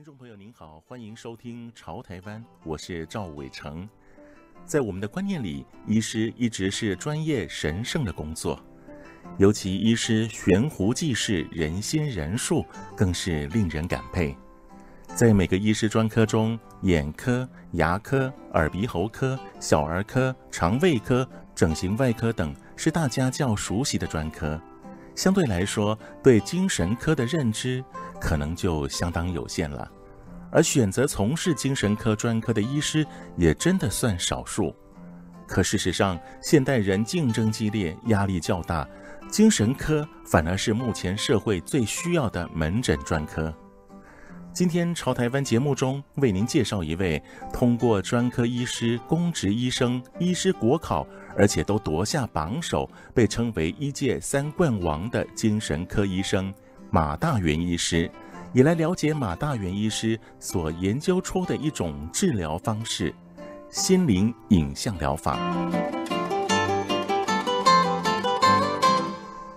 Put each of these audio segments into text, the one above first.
听众朋友您好，欢迎收听《潮台湾》，我是赵伟成。在我们的观念里，医师一直是专业神圣的工作，尤其医师悬壶济世、仁心仁术，更是令人感佩。在每个医师专科中，眼科、牙科、耳鼻喉科、小儿科、肠胃科、整形外科等是大家较熟悉的专科，相对来说，对精神科的认知可能就相当有限了。而选择从事精神科专科的医师也真的算少数。可事实上，现代人竞争激烈，压力较大，精神科反而是目前社会最需要的门诊专科。今天潮台湾节目中为您介绍一位通过专科医师、公职医生、医师国考，而且都夺下榜首，被称为医界三冠王的精神科医生马大元医师，也来了解马大元医师所研究出的一种治疗方式——心灵影像疗法。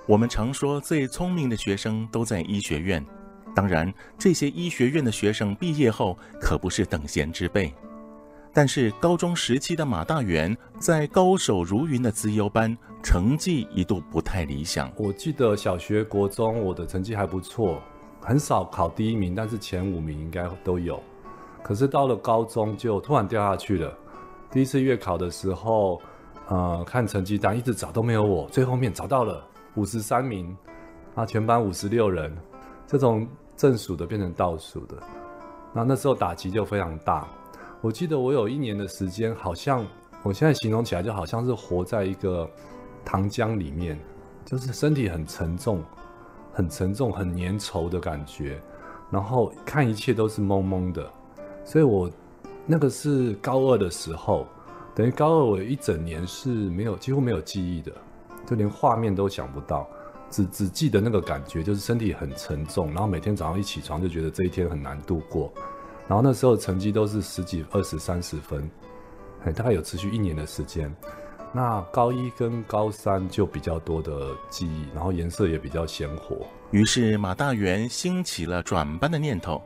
我们常说，最聪明的学生都在医学院。当然，这些医学院的学生毕业后可不是等闲之辈。但是高中时期的马大元在高手如云的资优班，成绩一度不太理想。我记得小学、国中我的成绩还不错，很少考第一名，但是前五名应该都有。可是到了高中就突然掉下去了。第一次月考的时候，呃，看成绩单一直找都没有我，最后面找到了五十三名，啊，全班五十六人，这种。正数的变成倒数的，那那时候打击就非常大。我记得我有一年的时间，好像我现在形容起来就好像是活在一个糖浆里面，就是身体很沉重、很沉重、很粘稠的感觉，然后看一切都是蒙蒙的。所以我那个是高二的时候，等于高二我一整年是没有几乎没有记忆的，就连画面都想不到。只只记得那个感觉，就是身体很沉重，然后每天早上一起床就觉得这一天很难度过，然后那时候成绩都是十几、二十、三十分，大概有持续一年的时间。那高一跟高三就比较多的记忆，然后颜色也比较鲜活。于是马大元兴起了转班的念头，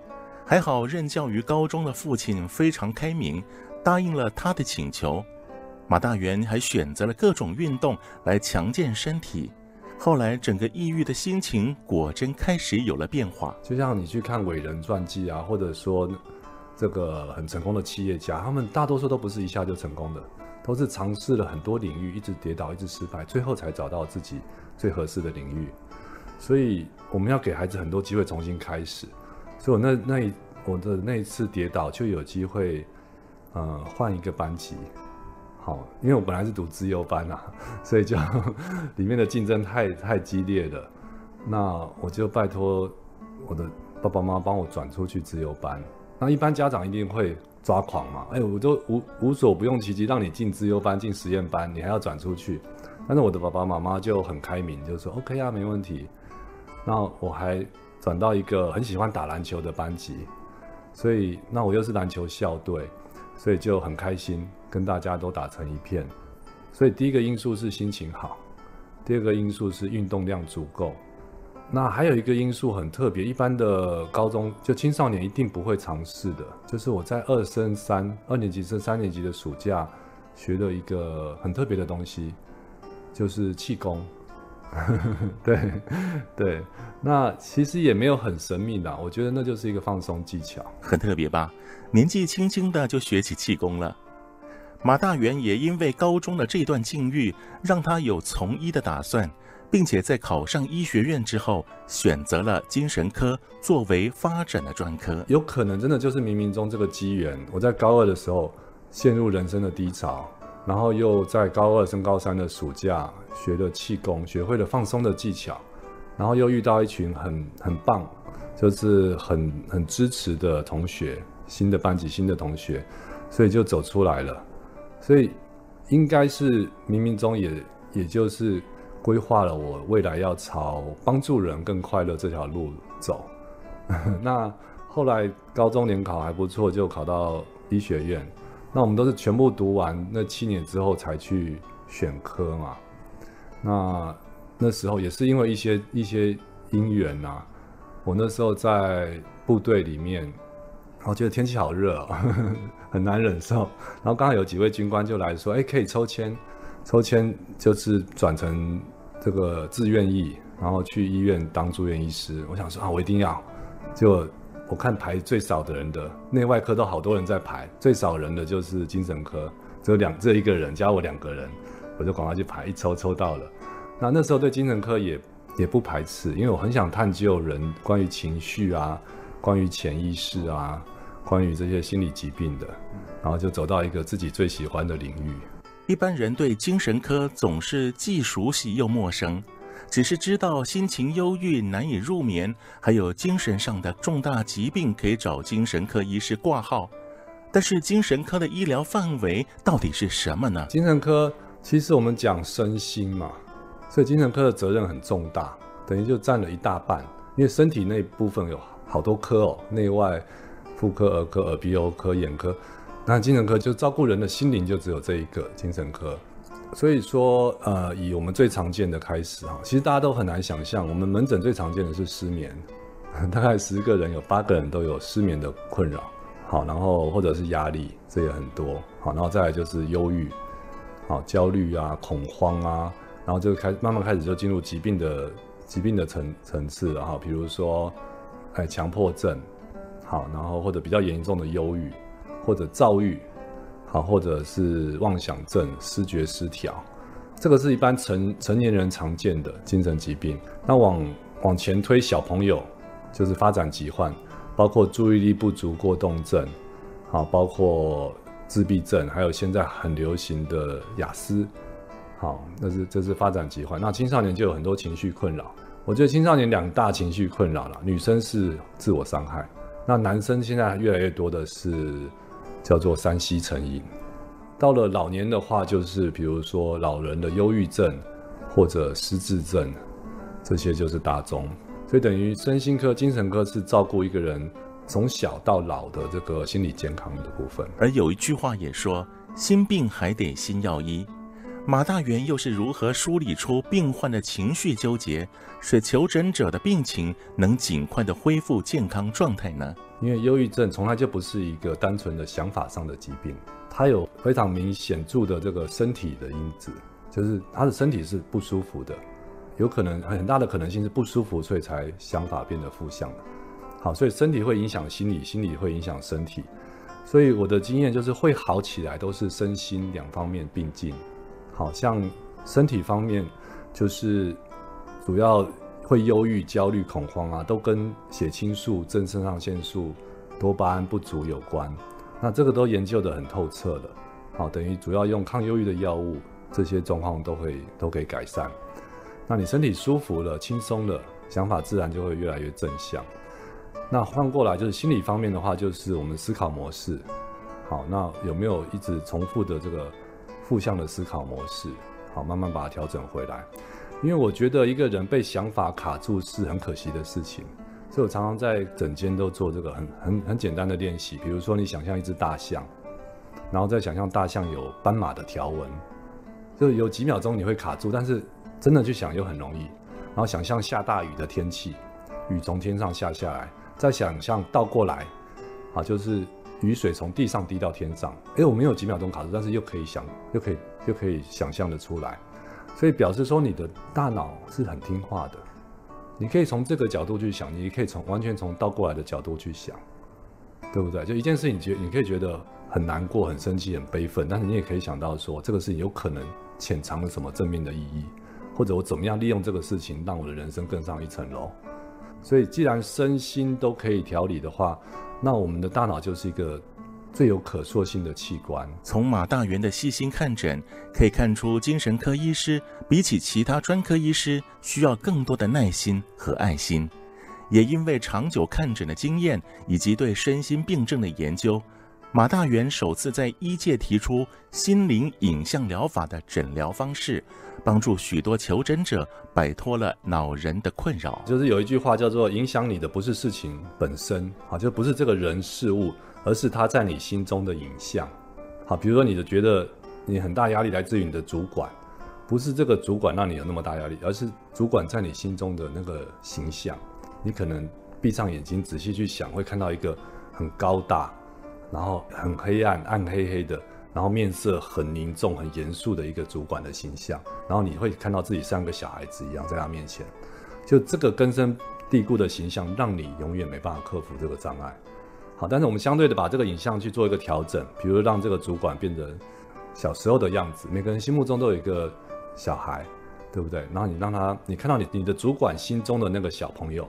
还好任教于高中的父亲非常开明，答应了他的请求。马大元还选择了各种运动来强健身体。后来，整个抑郁的心情果真开始有了变化。就像你去看伟人传记啊，或者说这个很成功的企业家，他们大多数都不是一下就成功的，都是尝试了很多领域，一直跌倒，一直失败，最后才找到自己最合适的领域。所以，我们要给孩子很多机会重新开始。所以我那那一我的那一次跌倒，就有机会，呃，换一个班级。好，因为我本来是读资优班啊，所以就 里面的竞争太太激烈了。那我就拜托我的爸爸妈妈帮我转出去资优班。那一般家长一定会抓狂嘛？哎，我都无无所不用其极，让你进资优班、进实验班，你还要转出去。但是我的爸爸妈妈就很开明，就说 OK 啊，没问题。那我还转到一个很喜欢打篮球的班级，所以那我又是篮球校队，所以就很开心。跟大家都打成一片，所以第一个因素是心情好，第二个因素是运动量足够。那还有一个因素很特别，一般的高中就青少年一定不会尝试的，就是我在二升三二年级升三年级的暑假学了一个很特别的东西，就是气功。对对，那其实也没有很神秘的，我觉得那就是一个放松技巧，很特别吧？年纪轻轻的就学起气功了。马大元也因为高中的这段境遇，让他有从医的打算，并且在考上医学院之后，选择了精神科作为发展的专科。有可能真的就是冥冥中这个机缘。我在高二的时候陷入人生的低潮，然后又在高二升高三的暑假学了气功，学会了放松的技巧，然后又遇到一群很很棒，就是很很支持的同学，新的班级新的同学，所以就走出来了。所以，应该是冥冥中也也就是规划了我未来要朝帮助人更快乐这条路走。那后来高中联考还不错，就考到医学院。那我们都是全部读完那七年之后才去选科嘛。那那时候也是因为一些一些因缘呐，我那时候在部队里面我觉得天气好热哦，很难忍受。然后刚好有几位军官就来说，哎，可以抽签，抽签就是转成这个志愿役，然后去医院当住院医师。我想说啊，我一定要。就我看排最少的人的内外科都好多人在排，最少人的就是精神科，只有两，这一个人加我两个人，我就赶快去排，一抽抽到了。那那时候对精神科也也不排斥，因为我很想探究人关于情绪啊，关于潜意识啊。关于这些心理疾病的，然后就走到一个自己最喜欢的领域。一般人对精神科总是既熟悉又陌生，只是知道心情忧郁、难以入眠，还有精神上的重大疾病可以找精神科医师挂号。但是精神科的医疗范围到底是什么呢？精神科其实我们讲身心嘛，所以精神科的责任很重大，等于就占了一大半。因为身体那部分有好多科哦，内外。妇科、儿科、耳鼻喉科、眼科，那精神科就照顾人的心灵，就只有这一个精神科。所以说，呃，以我们最常见的开始哈，其实大家都很难想象，我们门诊最常见的是失眠，大概十个人有八个人都有失眠的困扰。好，然后或者是压力，这也很多。好，然后再来就是忧郁，好，焦虑啊、恐慌啊，然后就开慢慢开始就进入疾病的疾病的层层次了哈，比如说，哎，强迫症。好，然后或者比较严重的忧郁，或者躁郁，好，或者是妄想症、思觉失调，这个是一般成成年人常见的精神疾病。那往往前推，小朋友就是发展疾患，包括注意力不足过动症，好，包括自闭症，还有现在很流行的雅思，好，那是这是发展疾患。那青少年就有很多情绪困扰。我觉得青少年两大情绪困扰了，女生是自我伤害。那男生现在越来越多的是叫做山西成瘾，到了老年的话，就是比如说老人的忧郁症或者失智症，这些就是大宗。所以等于身心科、精神科是照顾一个人从小到老的这个心理健康的部分。而有一句话也说，心病还得心药医。马大元又是如何梳理出病患的情绪纠结，使求诊者的病情能尽快的恢复健康状态呢？因为忧郁症从来就不是一个单纯的想法上的疾病，它有非常明显著的这个身体的因子，就是他的身体是不舒服的，有可能很大的可能性是不舒服，所以才想法变得负向的。好，所以身体会影响心理，心理会影响身体，所以我的经验就是会好起来都是身心两方面并进。好像身体方面，就是主要会忧郁、焦虑、恐慌啊，都跟血清素、正肾上腺素、多巴胺不足有关。那这个都研究得很透彻了。好，等于主要用抗忧郁的药物，这些状况都会都可以改善。那你身体舒服了、轻松了，想法自然就会越来越正向。那换过来就是心理方面的话，就是我们思考模式。好，那有没有一直重复的这个？负向的思考模式，好，慢慢把它调整回来。因为我觉得一个人被想法卡住是很可惜的事情，所以我常常在整间都做这个很很很简单的练习。比如说，你想象一只大象，然后再想象大象有斑马的条纹，就有几秒钟你会卡住，但是真的去想又很容易。然后想象下大雨的天气，雨从天上下下来，再想象倒过来，啊，就是。雨水从地上滴到天上，哎，我没有几秒钟卡住，但是又可以想，又可以，又可以想象的出来，所以表示说你的大脑是很听话的。你可以从这个角度去想，你也可以从完全从倒过来的角度去想，对不对？就一件事情，你觉你可以觉得很难过、很生气、很悲愤，但是你也可以想到说，这个事情有可能潜藏了什么正面的意义，或者我怎么样利用这个事情让我的人生更上一层楼。所以，既然身心都可以调理的话，那我们的大脑就是一个最有可塑性的器官。从马大元的细心看诊，可以看出精神科医师比起其他专科医师需要更多的耐心和爱心。也因为长久看诊的经验以及对身心病症的研究，马大元首次在医界提出心灵影像疗法的诊疗方式。帮助许多求诊者摆脱了恼人的困扰。就是有一句话叫做“影响你的不是事情本身，啊，就不是这个人事物，而是他在你心中的影像。好，比如说你的觉得你很大压力来自于你的主管，不是这个主管让你有那么大压力，而是主管在你心中的那个形象。你可能闭上眼睛仔细去想，会看到一个很高大，然后很黑暗，暗黑黑的，然后面色很凝重、很严肃的一个主管的形象。然后你会看到自己像个小孩子一样在他面前，就这个根深蒂固的形象，让你永远没办法克服这个障碍。好，但是我们相对的把这个影像去做一个调整，比如让这个主管变成小时候的样子，每个人心目中都有一个小孩。对不对？然后你让他，你看到你你的主管心中的那个小朋友，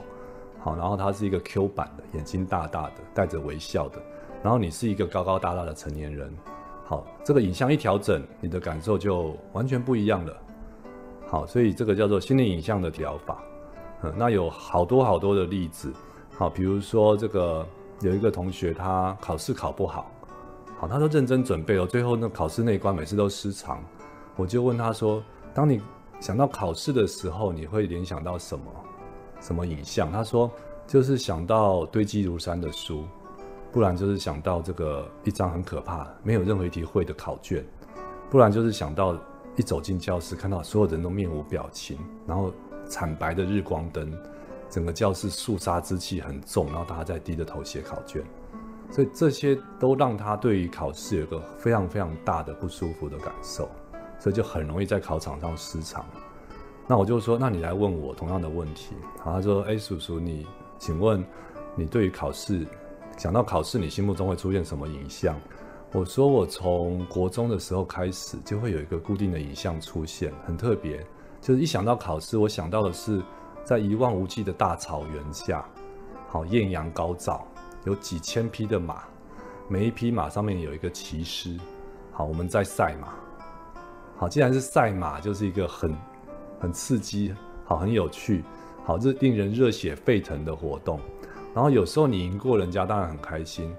好，然后他是一个 Q 版的，眼睛大大的，带着微笑的，然后你是一个高高大大的成年人，好，这个影像一调整，你的感受就完全不一样了。好，所以这个叫做心理影像的疗法。嗯，那有好多好多的例子，好，比如说这个有一个同学他考试考不好，好，他都认真准备了，最后那考试那一关每次都失常，我就问他说，当你想到考试的时候，你会联想到什么？什么影像？他说，就是想到堆积如山的书，不然就是想到这个一张很可怕、没有任何一题会的考卷，不然就是想到一走进教室，看到所有人都面无表情，然后惨白的日光灯，整个教室肃杀之气很重，然后大家在低着头写考卷，所以这些都让他对于考试有个非常非常大的不舒服的感受。所以就很容易在考场上失常。那我就说，那你来问我同样的问题。然后，他说：“哎，叔叔，你请问你对于考试，想到考试，你心目中会出现什么影像？”我说：“我从国中的时候开始，就会有一个固定的影像出现，很特别，就是一想到考试，我想到的是在一望无际的大草原下，好，艳阳高照，有几千匹的马，每一匹马上面有一个骑师，好，我们在赛马。”好，既然是赛马，就是一个很很刺激，好，很有趣，好，这令人热血沸腾的活动。然后有时候你赢过人家，当然很开心；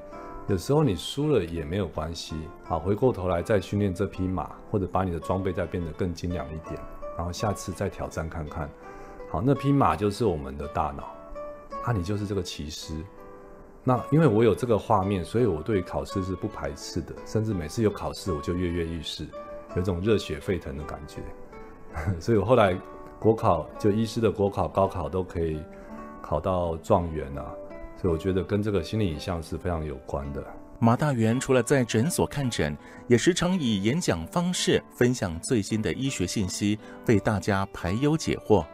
有时候你输了也没有关系。好，回过头来再训练这匹马，或者把你的装备再变得更精良一点，然后下次再挑战看看。好，那匹马就是我们的大脑，啊，你就是这个骑师。那因为我有这个画面，所以我对考试是不排斥的，甚至每次有考试我就跃跃欲试。有种热血沸腾的感觉，所以我后来国考就医师的国考、高考都可以考到状元啊，所以我觉得跟这个心理影像是非常有关的。马大元除了在诊所看诊，也时常以演讲方式分享最新的医学信息，为大家排忧解惑，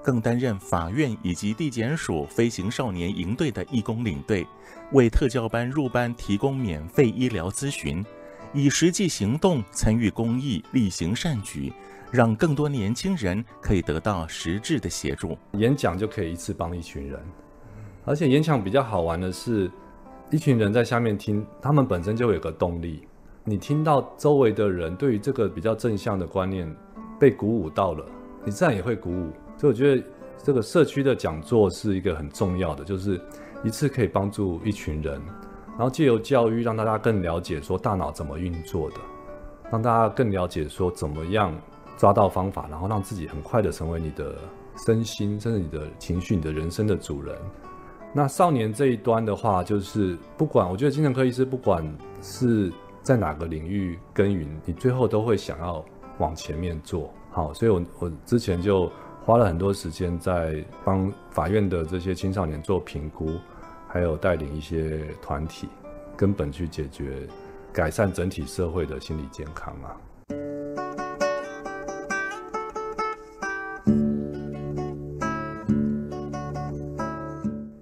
更担任法院以及地检署飞行少年营队的义工领队，为特教班入班提供免费医疗咨询。以实际行动参与公益，力行善举，让更多年轻人可以得到实质的协助。演讲就可以一次帮一群人，而且演讲比较好玩的是，一群人在下面听，他们本身就有个动力。你听到周围的人对于这个比较正向的观念被鼓舞到了，你自然也会鼓舞。所以我觉得这个社区的讲座是一个很重要的，就是一次可以帮助一群人。然后借由教育，让大家更了解说大脑怎么运作的，让大家更了解说怎么样抓到方法，然后让自己很快的成为你的身心，甚至你的情绪、你的人生的主人。那少年这一端的话，就是不管我觉得精神科医师不管是在哪个领域耕耘，你最后都会想要往前面做好。所以我我之前就花了很多时间在帮法院的这些青少年做评估。还有带领一些团体，根本去解决、改善整体社会的心理健康啊。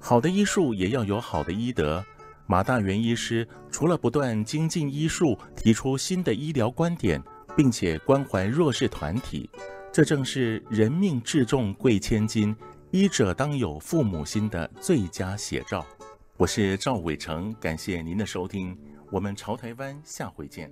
好的医术也要有好的医德。马大元医师除了不断精进医术，提出新的医疗观点，并且关怀弱势团体，这正是人命至重贵千金，医者当有父母心的最佳写照。我是赵伟成，感谢您的收听，我们朝台湾下回见。